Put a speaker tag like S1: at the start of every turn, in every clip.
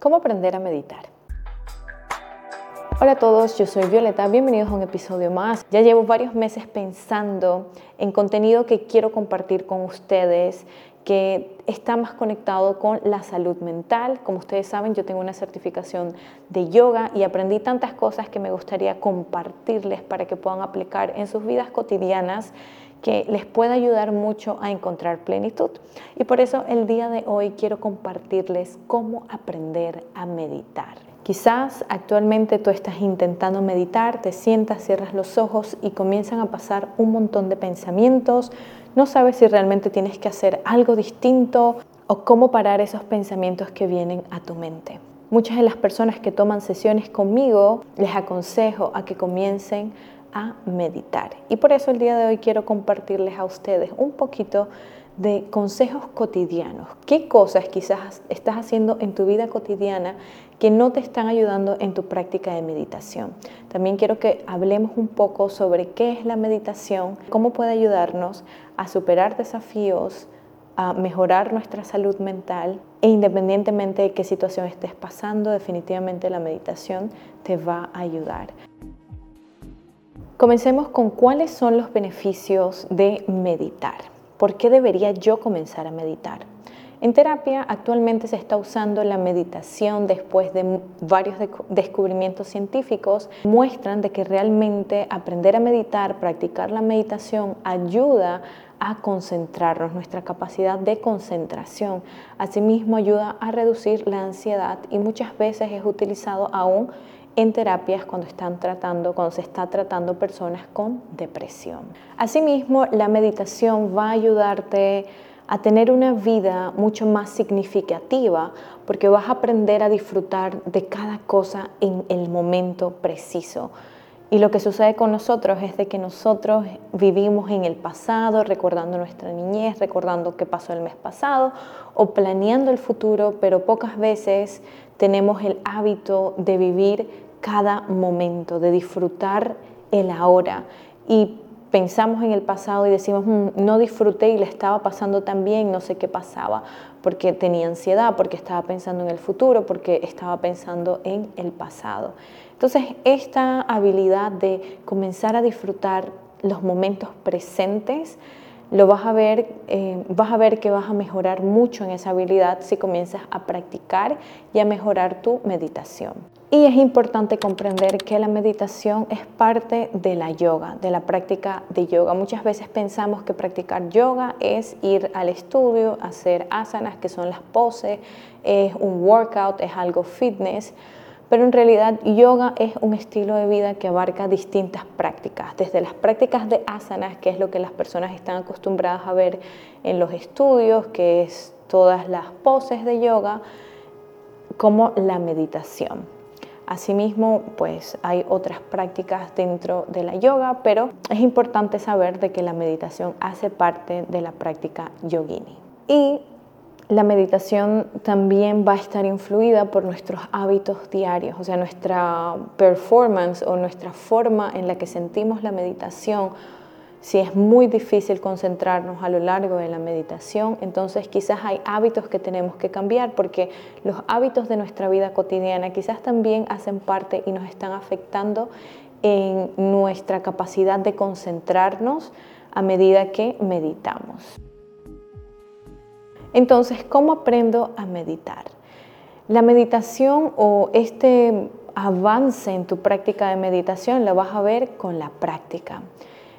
S1: ¿Cómo aprender a meditar? Hola a todos, yo soy Violeta, bienvenidos a un episodio más. Ya llevo varios meses pensando en contenido que quiero compartir con ustedes que está más conectado con la salud mental. Como ustedes saben, yo tengo una certificación de yoga y aprendí tantas cosas que me gustaría compartirles para que puedan aplicar en sus vidas cotidianas que les pueda ayudar mucho a encontrar plenitud. Y por eso el día de hoy quiero compartirles cómo aprender a meditar. Quizás actualmente tú estás intentando meditar, te sientas, cierras los ojos y comienzan a pasar un montón de pensamientos. No sabes si realmente tienes que hacer algo distinto o cómo parar esos pensamientos que vienen a tu mente. Muchas de las personas que toman sesiones conmigo les aconsejo a que comiencen a meditar. Y por eso el día de hoy quiero compartirles a ustedes un poquito de consejos cotidianos. ¿Qué cosas quizás estás haciendo en tu vida cotidiana que no te están ayudando en tu práctica de meditación? También quiero que hablemos un poco sobre qué es la meditación, cómo puede ayudarnos a superar desafíos, a mejorar nuestra salud mental e independientemente de qué situación estés pasando, definitivamente la meditación te va a ayudar. Comencemos con cuáles son los beneficios de meditar. ¿Por qué debería yo comenzar a meditar? En terapia actualmente se está usando la meditación después de varios descubrimientos científicos. Muestran de que realmente aprender a meditar, practicar la meditación ayuda a concentrarnos, nuestra capacidad de concentración. Asimismo ayuda a reducir la ansiedad y muchas veces es utilizado aún en terapias cuando están tratando, cuando se está tratando personas con depresión. Asimismo, la meditación va a ayudarte a tener una vida mucho más significativa porque vas a aprender a disfrutar de cada cosa en el momento preciso. Y lo que sucede con nosotros es de que nosotros vivimos en el pasado, recordando nuestra niñez, recordando qué pasó el mes pasado o planeando el futuro, pero pocas veces tenemos el hábito de vivir cada momento, de disfrutar el ahora. Y pensamos en el pasado y decimos, mm, no disfruté y le estaba pasando tan bien, no sé qué pasaba, porque tenía ansiedad, porque estaba pensando en el futuro, porque estaba pensando en el pasado. Entonces, esta habilidad de comenzar a disfrutar los momentos presentes, lo vas a ver, eh, vas a ver que vas a mejorar mucho en esa habilidad si comienzas a practicar y a mejorar tu meditación. Y es importante comprender que la meditación es parte de la yoga, de la práctica de yoga. Muchas veces pensamos que practicar yoga es ir al estudio, hacer asanas, que son las poses, es un workout, es algo fitness, pero en realidad yoga es un estilo de vida que abarca distintas prácticas, desde las prácticas de asanas, que es lo que las personas están acostumbradas a ver en los estudios, que es todas las poses de yoga, como la meditación. Asimismo, pues hay otras prácticas dentro de la yoga, pero es importante saber de que la meditación hace parte de la práctica yogini. Y la meditación también va a estar influida por nuestros hábitos diarios, o sea, nuestra performance o nuestra forma en la que sentimos la meditación si es muy difícil concentrarnos a lo largo de la meditación, entonces quizás hay hábitos que tenemos que cambiar porque los hábitos de nuestra vida cotidiana quizás también hacen parte y nos están afectando en nuestra capacidad de concentrarnos a medida que meditamos. Entonces, ¿cómo aprendo a meditar? La meditación o este avance en tu práctica de meditación lo vas a ver con la práctica.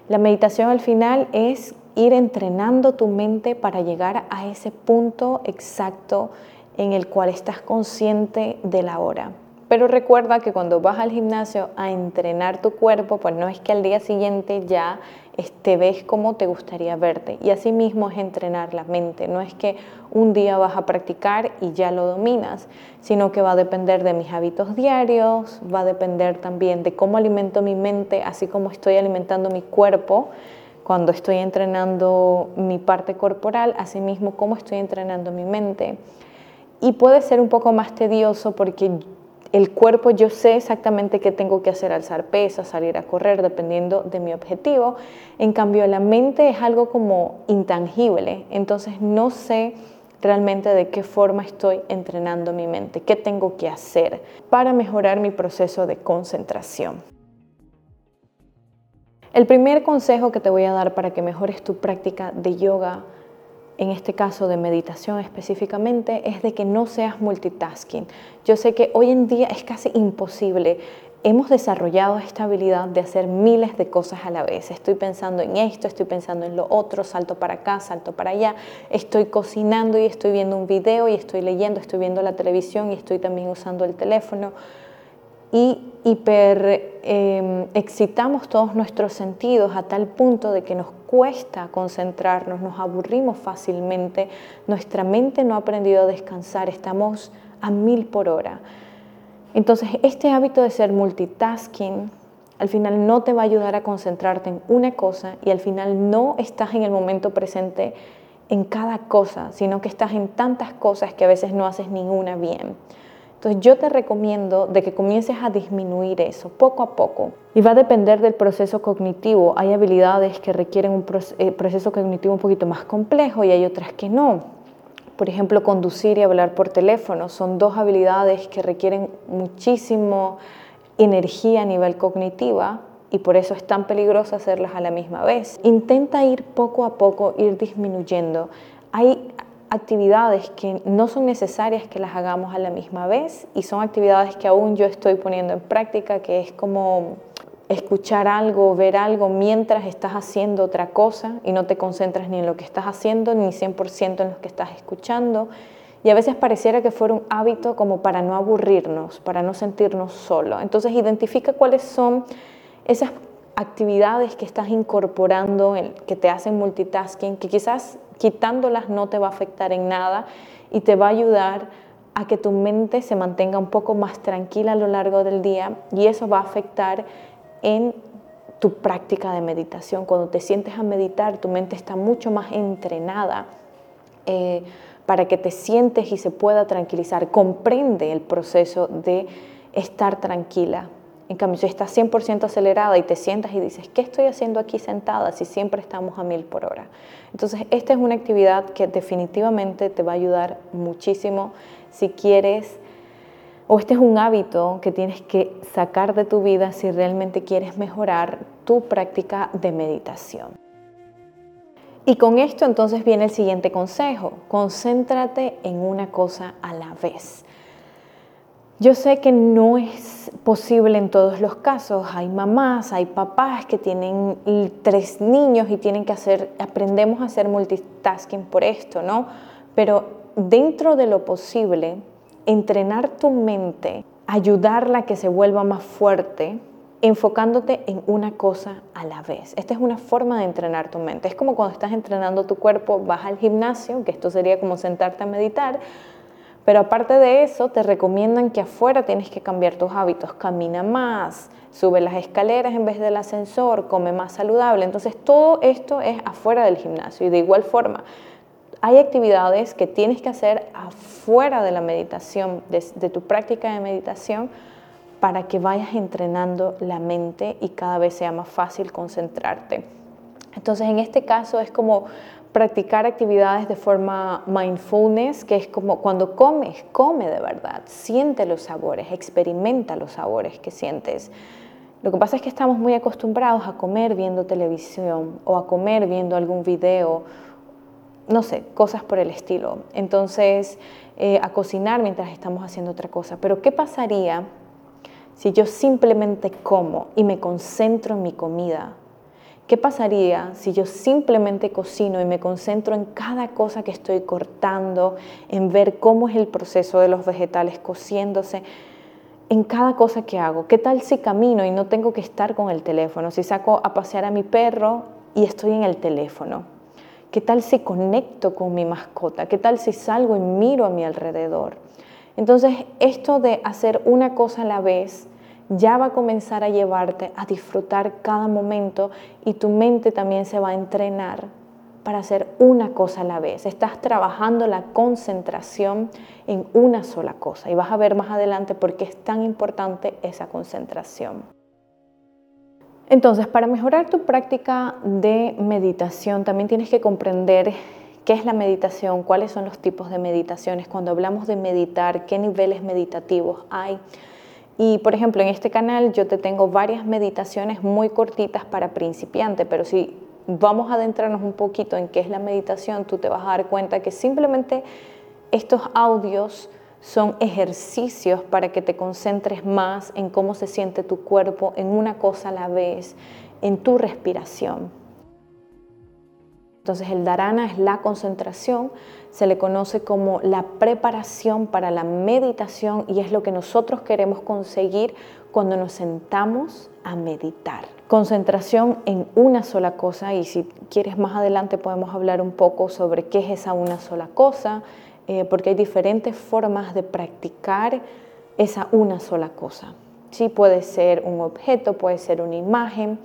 S1: La meditación al final es ir entrenando tu mente para llegar a ese punto exacto en el cual estás consciente de la hora. Pero recuerda que cuando vas al gimnasio a entrenar tu cuerpo, pues no es que al día siguiente ya te ves como te gustaría verte. Y así mismo es entrenar la mente. No es que un día vas a practicar y ya lo dominas, sino que va a depender de mis hábitos diarios, va a depender también de cómo alimento mi mente, así como estoy alimentando mi cuerpo cuando estoy entrenando mi parte corporal, así mismo cómo estoy entrenando mi mente. Y puede ser un poco más tedioso porque el cuerpo yo sé exactamente qué tengo que hacer, alzar pesas, salir a correr, dependiendo de mi objetivo. En cambio, la mente es algo como intangible, entonces no sé realmente de qué forma estoy entrenando mi mente, qué tengo que hacer para mejorar mi proceso de concentración. El primer consejo que te voy a dar para que mejores tu práctica de yoga, en este caso de meditación específicamente, es de que no seas multitasking. Yo sé que hoy en día es casi imposible hemos desarrollado esta habilidad de hacer miles de cosas a la vez. Estoy pensando en esto, estoy pensando en lo otro, salto para acá, salto para allá, estoy cocinando y estoy viendo un video y estoy leyendo, estoy viendo la televisión y estoy también usando el teléfono. Y hiper em, excitamos todos nuestros sentidos a tal punto de que nos cuesta concentrarnos, nos aburrimos fácilmente, nuestra mente no ha aprendido a descansar, estamos a mil por hora. Entonces, este hábito de ser multitasking al final no te va a ayudar a concentrarte en una cosa y al final no estás en el momento presente en cada cosa, sino que estás en tantas cosas que a veces no haces ninguna bien. Entonces yo te recomiendo de que comiences a disminuir eso poco a poco y va a depender del proceso cognitivo. Hay habilidades que requieren un eh, proceso cognitivo un poquito más complejo y hay otras que no. Por ejemplo, conducir y hablar por teléfono son dos habilidades que requieren muchísimo energía a nivel cognitiva y por eso es tan peligroso hacerlas a la misma vez. Intenta ir poco a poco, ir disminuyendo. Hay actividades que no son necesarias que las hagamos a la misma vez y son actividades que aún yo estoy poniendo en práctica, que es como escuchar algo, ver algo mientras estás haciendo otra cosa y no te concentras ni en lo que estás haciendo ni 100% en lo que estás escuchando. Y a veces pareciera que fuera un hábito como para no aburrirnos, para no sentirnos solos. Entonces identifica cuáles son esas actividades que estás incorporando, que te hacen multitasking, que quizás quitándolas no te va a afectar en nada y te va a ayudar a que tu mente se mantenga un poco más tranquila a lo largo del día y eso va a afectar en tu práctica de meditación. Cuando te sientes a meditar, tu mente está mucho más entrenada eh, para que te sientes y se pueda tranquilizar. Comprende el proceso de estar tranquila. En cambio, si estás 100% acelerada y te sientas y dices, ¿qué estoy haciendo aquí sentada si siempre estamos a mil por hora? Entonces, esta es una actividad que definitivamente te va a ayudar muchísimo si quieres o este es un hábito que tienes que sacar de tu vida si realmente quieres mejorar tu práctica de meditación. Y con esto entonces viene el siguiente consejo, concéntrate en una cosa a la vez. Yo sé que no es posible en todos los casos. Hay mamás, hay papás que tienen tres niños y tienen que hacer, aprendemos a hacer multitasking por esto, ¿no? Pero dentro de lo posible, entrenar tu mente, ayudarla a que se vuelva más fuerte, enfocándote en una cosa a la vez. Esta es una forma de entrenar tu mente. Es como cuando estás entrenando tu cuerpo, vas al gimnasio, que esto sería como sentarte a meditar, pero aparte de eso, te recomiendan que afuera tienes que cambiar tus hábitos. Camina más, sube las escaleras en vez del ascensor, come más saludable. Entonces, todo esto es afuera del gimnasio. Y de igual forma, hay actividades que tienes que hacer afuera de la meditación, de, tu práctica de meditación, para que vayas entrenando la mente y cada vez sea más fácil concentrarte. Entonces, en este caso es como practicar actividades de forma mindfulness, que es como cuando comes, come de verdad, siente los sabores, experimenta los sabores que sientes. Lo que pasa es que estamos muy acostumbrados a comer viendo televisión o a comer viendo algún video no sé, cosas por el estilo. Entonces, eh, a cocinar mientras estamos haciendo otra cosa. Pero ¿qué pasaría si yo simplemente como y me concentro en mi comida? ¿Qué pasaría si yo simplemente cocino y me concentro en cada cosa que estoy cortando, en ver cómo es el proceso de los vegetales cociéndose, en cada cosa que hago? ¿Qué tal si camino y no tengo que estar con el teléfono? Si saco a pasear a mi perro y estoy en el teléfono. ¿Qué tal si conecto con mi mascota? ¿Qué tal si salgo y miro a mi alrededor? Entonces, esto de hacer una cosa a la vez ya va a comenzar a llevarte a disfrutar cada momento y tu mente también se va a entrenar para hacer una cosa a la vez. Estás trabajando la concentración en una sola cosa y vas a ver más adelante por qué es tan importante esa concentración. Entonces, para mejorar tu práctica de meditación, también tienes que comprender ¿Qué es la meditación? ¿Cuáles son los tipos de meditaciones? Cuando hablamos de meditar, ¿qué niveles meditativos hay? Y por ejemplo, en este canal yo te tengo varias meditaciones muy cortitas para principiantes, pero si vamos a adentrarnos un poquito en qué es la meditación, tú te vas a dar cuenta que simplemente estos audios son ejercicios para que te concentres más en cómo se siente tu cuerpo, en una cosa a la vez, en tu respiración. Entonces el dharana es la concentración, se le conoce como la preparación para la meditación y es lo que nosotros queremos conseguir cuando nos sentamos a meditar. Concentración en una sola cosa y si quieres más adelante podemos hablar un poco sobre qué es esa una sola cosa, eh, porque hay diferentes formas de practicar esa una sola cosa. Sí, puede ser un objeto, puede ser una imagen,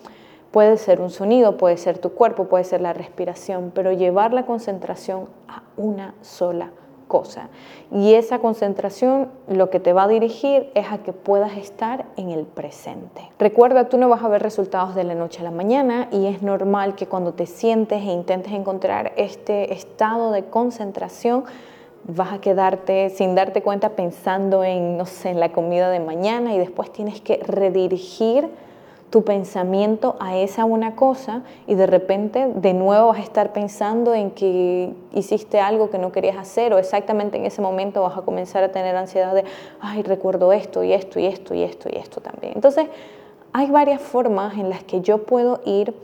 S1: Puede ser un sonido, puede ser tu cuerpo, puede ser la respiración, pero llevar la concentración a una sola cosa. Y esa concentración lo que te va a dirigir es a que puedas estar en el presente. Recuerda, tú no vas a ver resultados de la noche a la mañana y es normal que cuando te sientes e intentes encontrar este estado de concentración, vas a quedarte sin darte cuenta pensando en, no sé, en la comida de mañana y después tienes que redirigir tu pensamiento a esa una cosa y de repente de nuevo vas a estar pensando en que hiciste algo que no querías hacer o exactamente en ese momento vas a comenzar a tener ansiedad de, ay, recuerdo esto y esto y esto y esto y esto también. Entonces, hay varias formas en las que yo puedo ir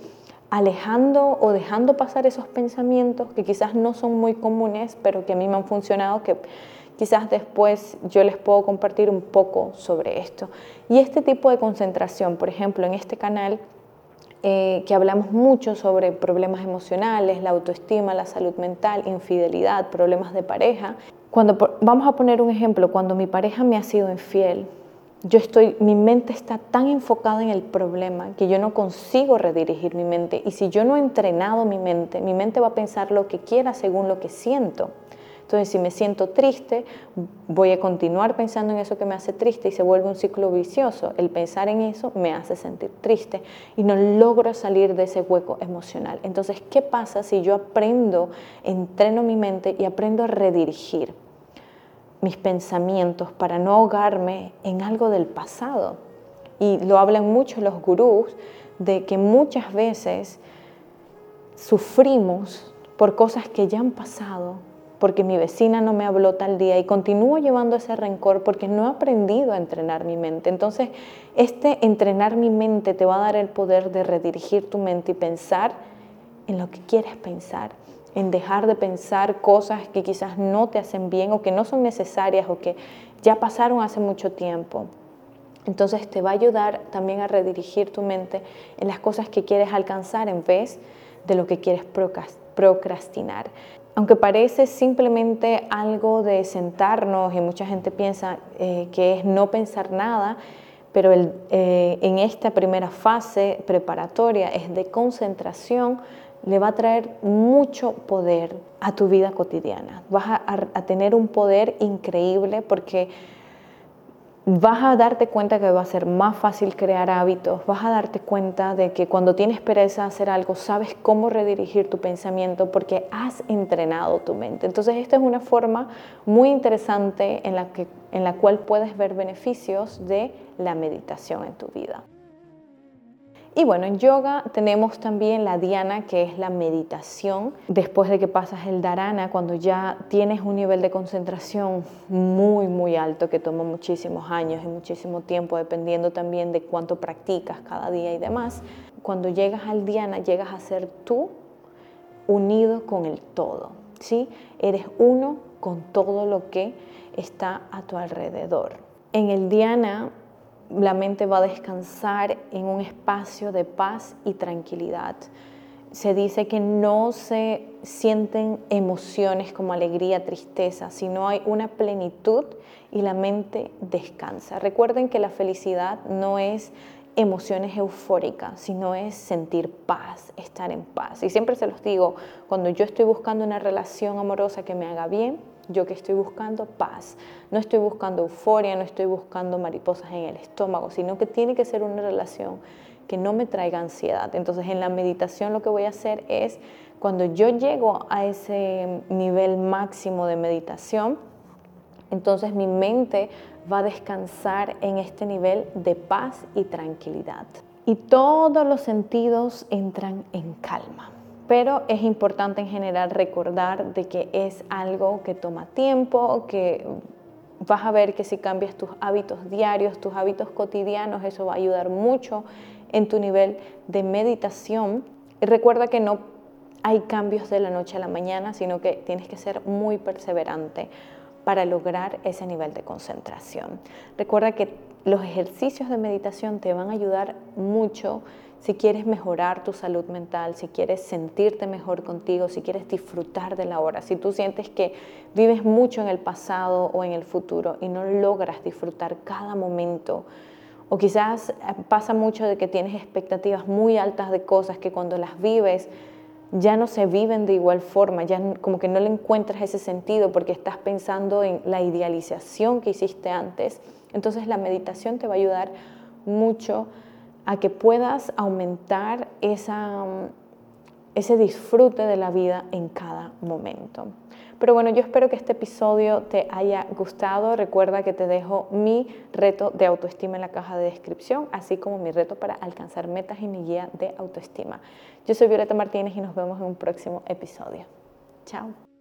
S1: alejando o dejando pasar esos pensamientos que quizás no son muy comunes, pero que a mí me han funcionado, que Quizás después yo les puedo compartir un poco sobre esto. Y este tipo de concentración, por ejemplo, en este canal, eh, que hablamos mucho sobre problemas emocionales, la autoestima, la salud mental, infidelidad, problemas de pareja. Cuando vamos a poner un ejemplo, cuando mi pareja me ha sido infiel, yo estoy, mi mente está tan enfocada en el problema que yo no consigo redirigir mi mente. Y si yo no he entrenado mi mente, mi mente va a pensar lo que quiera según lo que siento. Entonces, si me siento triste, voy a continuar pensando en eso que me hace triste y se vuelve un ciclo vicioso. El pensar en eso me hace sentir triste y no logro salir de ese hueco emocional. Entonces, ¿qué pasa si yo aprendo, entreno mi mente y aprendo a redirigir mis pensamientos para no ahogarme en algo del pasado? Y lo hablan mucho los gurús de que muchas veces sufrimos por cosas que ya han pasado porque mi vecina no me habló tal día y continúo llevando ese rencor porque no he aprendido a entrenar mi mente. Entonces, este entrenar mi mente te va a dar el poder de redirigir tu mente y pensar en lo que quieres pensar, en dejar de pensar cosas que quizás no te hacen bien o que no son necesarias o que ya pasaron hace mucho tiempo. Entonces te va a ayudar también a redirigir tu mente en las cosas que quieres alcanzar en vez de lo que quieres procrastinar aunque parece simplemente algo de sentarnos y mucha gente piensa eh, que es no pensar nada, pero eh, en esta primera fase preparatoria es de concentración, le va a traer mucho poder a tu vida cotidiana. Vas a tener un poder increíble porque vas a darte cuenta que va a ser más fácil crear hábitos, vas a darte cuenta de que cuando tienes pereza hacer algo, sabes cómo redirigir tu pensamiento porque has entrenado tu mente. Entonces esta es una forma muy interesante en la, que, en la cual puedes ver beneficios de la meditación en tu vida. Y bueno, en yoga tenemos también la dhyana, que es la meditación. Después de que pasas el dharana, cuando ya tienes un nivel de concentración muy, muy alto, que toma muchísimos años y muchísimo tiempo, dependiendo también de cuánto practicas cada día y demás, cuando llegas al dhyana, llegas a ser tú unido con el todo. ¿sí? Eres uno con todo lo que está a tu alrededor. En el dhyana la mente va a descansar en un espacio de paz y tranquilidad. Se dice que no se sienten emociones como alegría, tristeza, sino hay una plenitud y la mente descansa. Recuerden que la felicidad no es emociones eufóricas, sino es sentir paz, estar en paz. Y siempre se los digo, cuando yo estoy buscando una relación amorosa que me haga bien, yo que estoy buscando paz, no estoy buscando euforia, no estoy buscando mariposas en el estómago, sino que tiene que ser una relación que no me traiga ansiedad. Entonces en la meditación lo que voy a hacer es, cuando yo llego a ese nivel máximo de meditación, entonces mi mente va a descansar en este nivel de paz y tranquilidad. Y todos los sentidos entran en calma. Pero es importante en general recordar de que es algo que toma tiempo, que vas a ver que si cambias tus hábitos diarios, tus hábitos cotidianos, eso va a ayudar mucho en tu nivel de meditación. Y recuerda que no hay cambios de la noche a la mañana, sino que tienes que ser muy perseverante para lograr ese nivel de concentración. Recuerda que los ejercicios de meditación te van a ayudar mucho si quieres mejorar tu salud mental, si quieres sentirte mejor contigo, si quieres disfrutar de la hora, si tú sientes que vives mucho en el pasado o en el futuro y no logras disfrutar cada momento, o quizás eh, pasa mucho de que tienes expectativas muy altas de cosas que cuando las vives ya no se viven de igual forma, ya como que no le encuentras ese sentido porque estás pensando en la idealización que hiciste antes. Entonces la meditación te va a ayudar mucho a que puedas aumentar ese disfrute de la vida en cada momento. Pero bueno, yo espero que este episodio te haya gustado. Recuerda que te dejo mi reto de autoestima en la caja de descripción, así como mi reto para alcanzar metas y mi guía de autoestima. Yo soy Violeta Martínez y nos vemos en un próximo episodio. Chao.